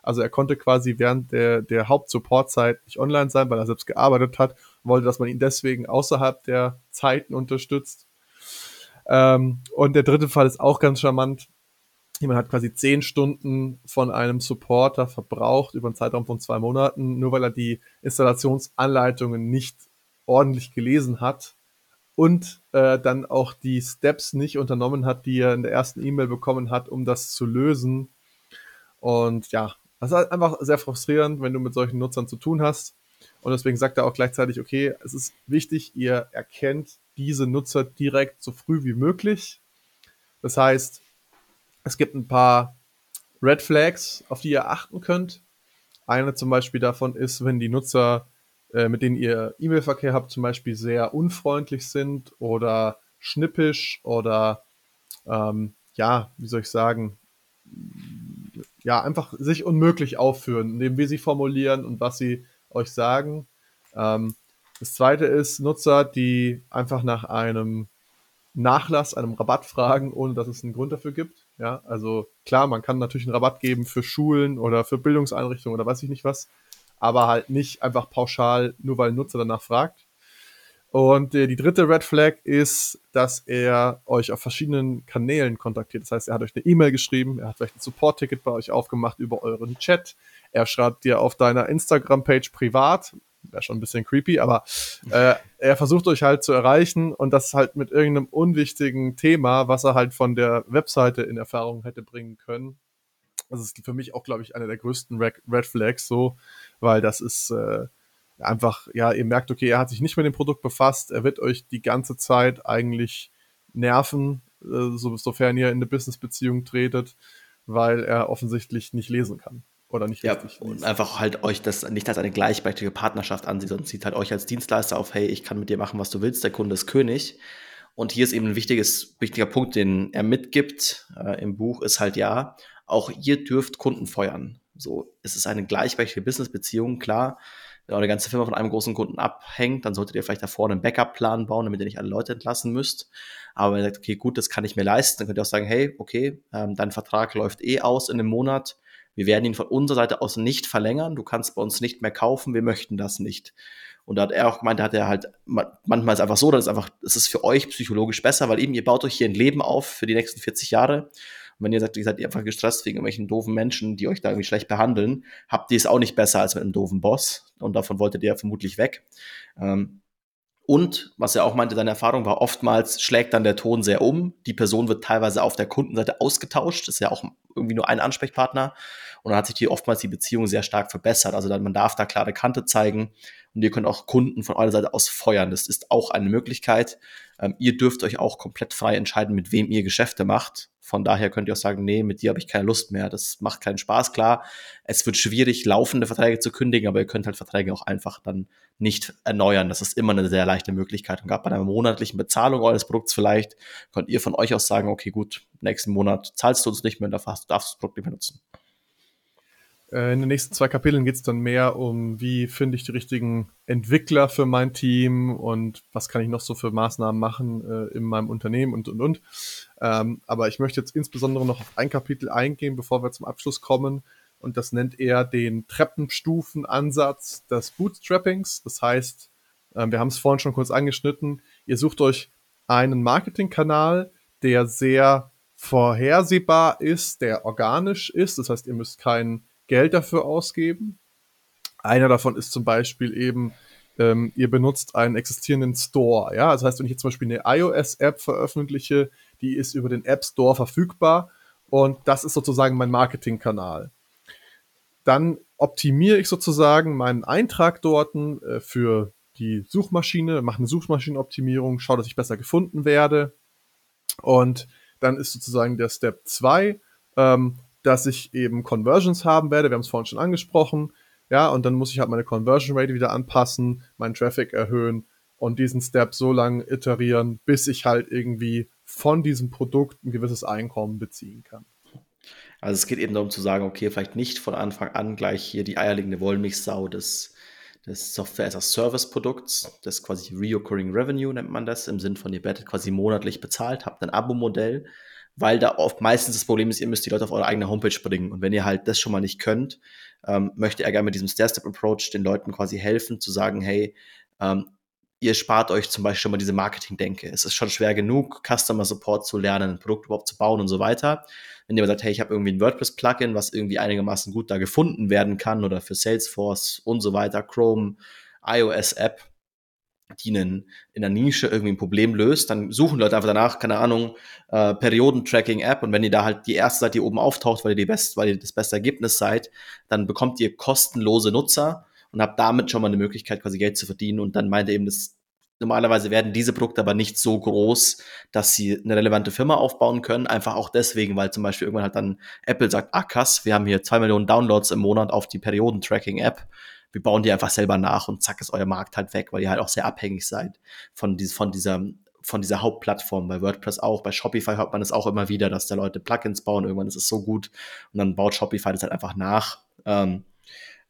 Also er konnte quasi während der, der Hauptsupportzeit nicht online sein, weil er selbst gearbeitet hat wollte, dass man ihn deswegen außerhalb der Zeiten unterstützt. Ähm, und der dritte Fall ist auch ganz charmant. Jemand hat quasi zehn Stunden von einem Supporter verbraucht über einen Zeitraum von zwei Monaten, nur weil er die Installationsanleitungen nicht ordentlich gelesen hat und äh, dann auch die Steps nicht unternommen hat, die er in der ersten E-Mail bekommen hat, um das zu lösen. Und ja, das ist einfach sehr frustrierend, wenn du mit solchen Nutzern zu tun hast. Und deswegen sagt er auch gleichzeitig, okay, es ist wichtig, ihr erkennt diese Nutzer direkt so früh wie möglich. Das heißt, es gibt ein paar Red Flags, auf die ihr achten könnt. Eine zum Beispiel davon ist, wenn die Nutzer, äh, mit denen ihr E-Mail-Verkehr habt, zum Beispiel sehr unfreundlich sind oder schnippisch oder ähm, ja, wie soll ich sagen, ja, einfach sich unmöglich aufführen, indem wir sie formulieren und was sie euch sagen. Ähm, das zweite ist Nutzer, die einfach nach einem Nachlass, einem Rabatt fragen, ohne dass es einen Grund dafür gibt. Ja, also klar, man kann natürlich einen Rabatt geben für Schulen oder für Bildungseinrichtungen oder weiß ich nicht was, aber halt nicht einfach pauschal, nur weil ein Nutzer danach fragt. Und äh, die dritte Red Flag ist, dass er euch auf verschiedenen Kanälen kontaktiert. Das heißt, er hat euch eine E-Mail geschrieben, er hat vielleicht ein Support-Ticket bei euch aufgemacht über euren Chat. Er schreibt dir auf deiner Instagram-Page privat, wäre schon ein bisschen creepy, aber (laughs) äh, er versucht euch halt zu erreichen und das halt mit irgendeinem unwichtigen Thema, was er halt von der Webseite in Erfahrung hätte bringen können. Das ist für mich auch, glaube ich, einer der größten Red Flags so, weil das ist äh, einfach, ja, ihr merkt, okay, er hat sich nicht mit dem Produkt befasst, er wird euch die ganze Zeit eigentlich nerven, äh, so, sofern ihr in eine Business-Beziehung tretet, weil er offensichtlich nicht lesen kann oder nicht ja, und einfach halt euch das nicht als eine gleichberechtigte Partnerschaft ansieht, sondern sieht halt euch als Dienstleister auf, hey, ich kann mit dir machen, was du willst, der Kunde ist König. Und hier ist eben ein wichtiges, wichtiger Punkt, den er mitgibt äh, im Buch, ist halt ja, auch ihr dürft Kunden feuern. So, es ist eine gleichberechtigte Businessbeziehung, klar. Wenn eure ganze Firma von einem großen Kunden abhängt, dann solltet ihr vielleicht davor einen Backup-Plan bauen, damit ihr nicht alle Leute entlassen müsst. Aber wenn ihr sagt, okay, gut, das kann ich mir leisten, dann könnt ihr auch sagen, hey, okay, ähm, dein Vertrag läuft eh aus in einem Monat wir werden ihn von unserer Seite aus nicht verlängern. Du kannst bei uns nicht mehr kaufen. Wir möchten das nicht. Und da hat er auch gemeint, da hat er halt, manchmal ist es einfach so, das ist einfach, es ist für euch psychologisch besser, weil eben ihr baut euch hier ein Leben auf für die nächsten 40 Jahre. Und wenn ihr sagt, ihr seid einfach gestresst wegen irgendwelchen doofen Menschen, die euch da irgendwie schlecht behandeln, habt ihr es auch nicht besser als mit einem doofen Boss. Und davon wolltet ihr vermutlich weg. Ähm, und was er auch meinte, seine Erfahrung war, oftmals schlägt dann der Ton sehr um. Die Person wird teilweise auf der Kundenseite ausgetauscht. Das ist ja auch irgendwie nur ein Ansprechpartner. Und dann hat sich hier oftmals die Beziehung sehr stark verbessert. Also dann, man darf da klare Kante zeigen und ihr könnt auch Kunden von eurer Seite aus feuern. Das ist auch eine Möglichkeit. Ähm, ihr dürft euch auch komplett frei entscheiden, mit wem ihr Geschäfte macht. Von daher könnt ihr auch sagen, nee, mit dir habe ich keine Lust mehr. Das macht keinen Spaß. Klar, es wird schwierig, laufende Verträge zu kündigen, aber ihr könnt halt Verträge auch einfach dann nicht erneuern. Das ist immer eine sehr leichte Möglichkeit. Und gerade bei einer monatlichen Bezahlung eures Produkts vielleicht, könnt ihr von euch aus sagen, okay, gut, nächsten Monat zahlst du uns nicht mehr und darfst, du das Produkt nicht mehr nutzen. Äh, in den nächsten zwei Kapiteln geht es dann mehr um, wie finde ich die richtigen Entwickler für mein Team und was kann ich noch so für Maßnahmen machen äh, in meinem Unternehmen und und und. Ähm, aber ich möchte jetzt insbesondere noch auf ein Kapitel eingehen, bevor wir zum Abschluss kommen. Und das nennt er den Treppenstufenansatz des Bootstrappings. Das heißt, äh, wir haben es vorhin schon kurz angeschnitten, ihr sucht euch einen Marketingkanal, der sehr vorhersehbar ist, der organisch ist. Das heißt, ihr müsst keinen Geld dafür ausgeben. Einer davon ist zum Beispiel eben, ähm, ihr benutzt einen existierenden Store. Ja, das heißt, wenn ich jetzt zum Beispiel eine iOS-App veröffentliche, die ist über den App Store verfügbar und das ist sozusagen mein Marketingkanal. Dann optimiere ich sozusagen meinen Eintrag dort äh, für die Suchmaschine, mache eine Suchmaschinenoptimierung, schaue, dass ich besser gefunden werde. Und dann ist sozusagen der Step 2, ähm, dass ich eben Conversions haben werde. Wir haben es vorhin schon angesprochen. Ja, und dann muss ich halt meine Conversion Rate wieder anpassen, meinen Traffic erhöhen und diesen Step so lange iterieren, bis ich halt irgendwie von diesem Produkt ein gewisses Einkommen beziehen kann. Also es geht eben darum zu sagen, okay, vielleicht nicht von Anfang an gleich hier die eierlegende Wollmilchsau des, des Software as a Service Produkts, das quasi Reoccurring Revenue nennt man das, im Sinn von ihr werdet quasi monatlich bezahlt, habt ein Abo-Modell, weil da oft meistens das Problem ist, ihr müsst die Leute auf eure eigene Homepage bringen. Und wenn ihr halt das schon mal nicht könnt, ähm, möchte er gerne mit diesem Stair-Step-Approach den Leuten quasi helfen, zu sagen, hey, ähm, ihr spart euch zum Beispiel schon mal diese Marketing-Denke. Es ist schon schwer genug, Customer Support zu lernen, ein Produkt überhaupt zu bauen und so weiter. Wenn ihr sagt, hey, ich habe irgendwie ein WordPress-Plugin, was irgendwie einigermaßen gut da gefunden werden kann oder für Salesforce und so weiter, Chrome, iOS-App, verdienen, in der Nische irgendwie ein Problem löst, dann suchen Leute einfach danach, keine Ahnung, äh, Periodentracking-App und wenn ihr da halt die erste seid, die oben auftaucht, weil ihr, die best, weil ihr das beste Ergebnis seid, dann bekommt ihr kostenlose Nutzer und habt damit schon mal eine Möglichkeit, quasi Geld zu verdienen und dann meint er eben, das Normalerweise werden diese Produkte aber nicht so groß, dass sie eine relevante Firma aufbauen können. Einfach auch deswegen, weil zum Beispiel irgendwann halt dann Apple sagt, ah krass, wir haben hier zwei Millionen Downloads im Monat auf die Periodentracking-App. Wir bauen die einfach selber nach und zack ist euer Markt halt weg, weil ihr halt auch sehr abhängig seid von, dies, von dieser von dieser Hauptplattform, bei WordPress auch, bei Shopify hört man es auch immer wieder, dass da Leute Plugins bauen, irgendwann ist es so gut und dann baut Shopify das halt einfach nach. Ähm,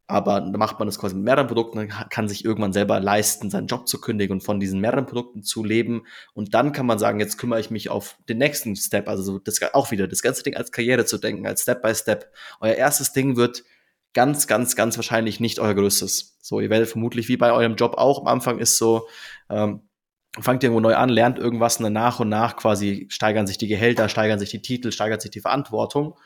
aber da macht man das quasi mit mehreren Produkten, dann kann sich irgendwann selber leisten, seinen Job zu kündigen und von diesen mehreren Produkten zu leben. Und dann kann man sagen, jetzt kümmere ich mich auf den nächsten Step. Also so das auch wieder, das ganze Ding als Karriere zu denken, als Step by Step. Euer erstes Ding wird ganz, ganz, ganz wahrscheinlich nicht euer größtes. So, ihr werdet vermutlich wie bei eurem Job auch am Anfang ist so, ähm, fangt irgendwo neu an, lernt irgendwas und dann nach und nach quasi steigern sich die Gehälter, steigern sich die Titel, steigert sich die Verantwortung.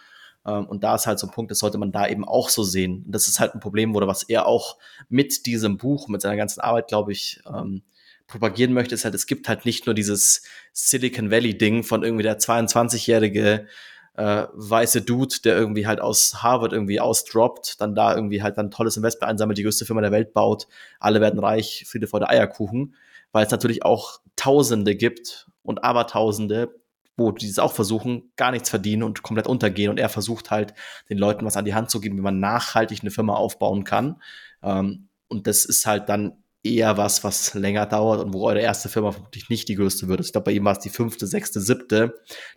Ähm, und da ist halt so ein Punkt, das sollte man da eben auch so sehen. Und das ist halt ein Problem, oder was er auch mit diesem Buch, mit seiner ganzen Arbeit, glaube ich, ähm, propagieren möchte, ist halt, es gibt halt nicht nur dieses Silicon Valley-Ding von irgendwie der 22-jährige äh, weiße Dude, der irgendwie halt aus Harvard irgendwie ausdroppt, dann da irgendwie halt dann tolles Investment einsammelt, die größte Firma der Welt baut, alle werden reich, Friede vor der Eierkuchen, weil es natürlich auch Tausende gibt und Abertausende, wo die es auch versuchen, gar nichts verdienen und komplett untergehen. Und er versucht halt, den Leuten was an die Hand zu geben, wie man nachhaltig eine Firma aufbauen kann. Ähm, und das ist halt dann eher was, was länger dauert und wo eure erste Firma vermutlich nicht die größte wird. Ich glaube, bei ihm war es die fünfte, sechste, siebte,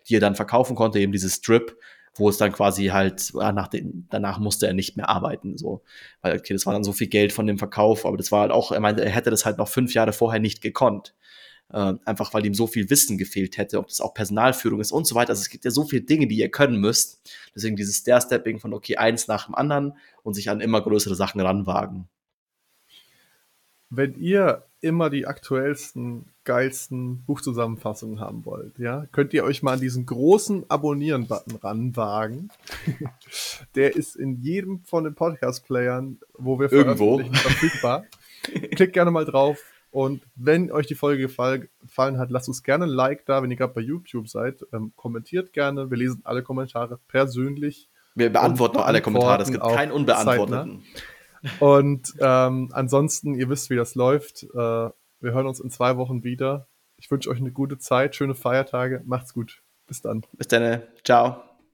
die er dann verkaufen konnte, eben dieses Strip, wo es dann quasi halt, nach den, danach musste er nicht mehr arbeiten, so. Weil, okay, das war dann so viel Geld von dem Verkauf, aber das war halt auch, er meinte, er hätte das halt noch fünf Jahre vorher nicht gekonnt äh, einfach weil ihm so viel Wissen gefehlt hätte, ob das auch Personalführung ist und so weiter. Also es gibt ja so viele Dinge, die ihr können müsst. Deswegen dieses Stair-Stepping von, okay, eins nach dem anderen und sich an immer größere Sachen ranwagen. Wenn ihr immer die aktuellsten, geilsten Buchzusammenfassungen haben wollt, ja, könnt ihr euch mal an diesen großen Abonnieren-Button ranwagen. (laughs) Der ist in jedem von den Podcast-Playern, wo wir Irgendwo. verfügbar. (laughs) Klickt gerne mal drauf, und wenn euch die Folge gefallen hat, lasst uns gerne ein Like da, wenn ihr gerade bei YouTube seid. Ähm, kommentiert gerne. Wir lesen alle Kommentare persönlich. Wir beantworten auch alle Kommentare. Es gibt keinen unbeantworteten. Und ähm, ansonsten, ihr wisst, wie das läuft. Äh, wir hören uns in zwei Wochen wieder. Ich wünsche euch eine gute Zeit, schöne Feiertage. Macht's gut. Bis dann. Bis dann. Ciao.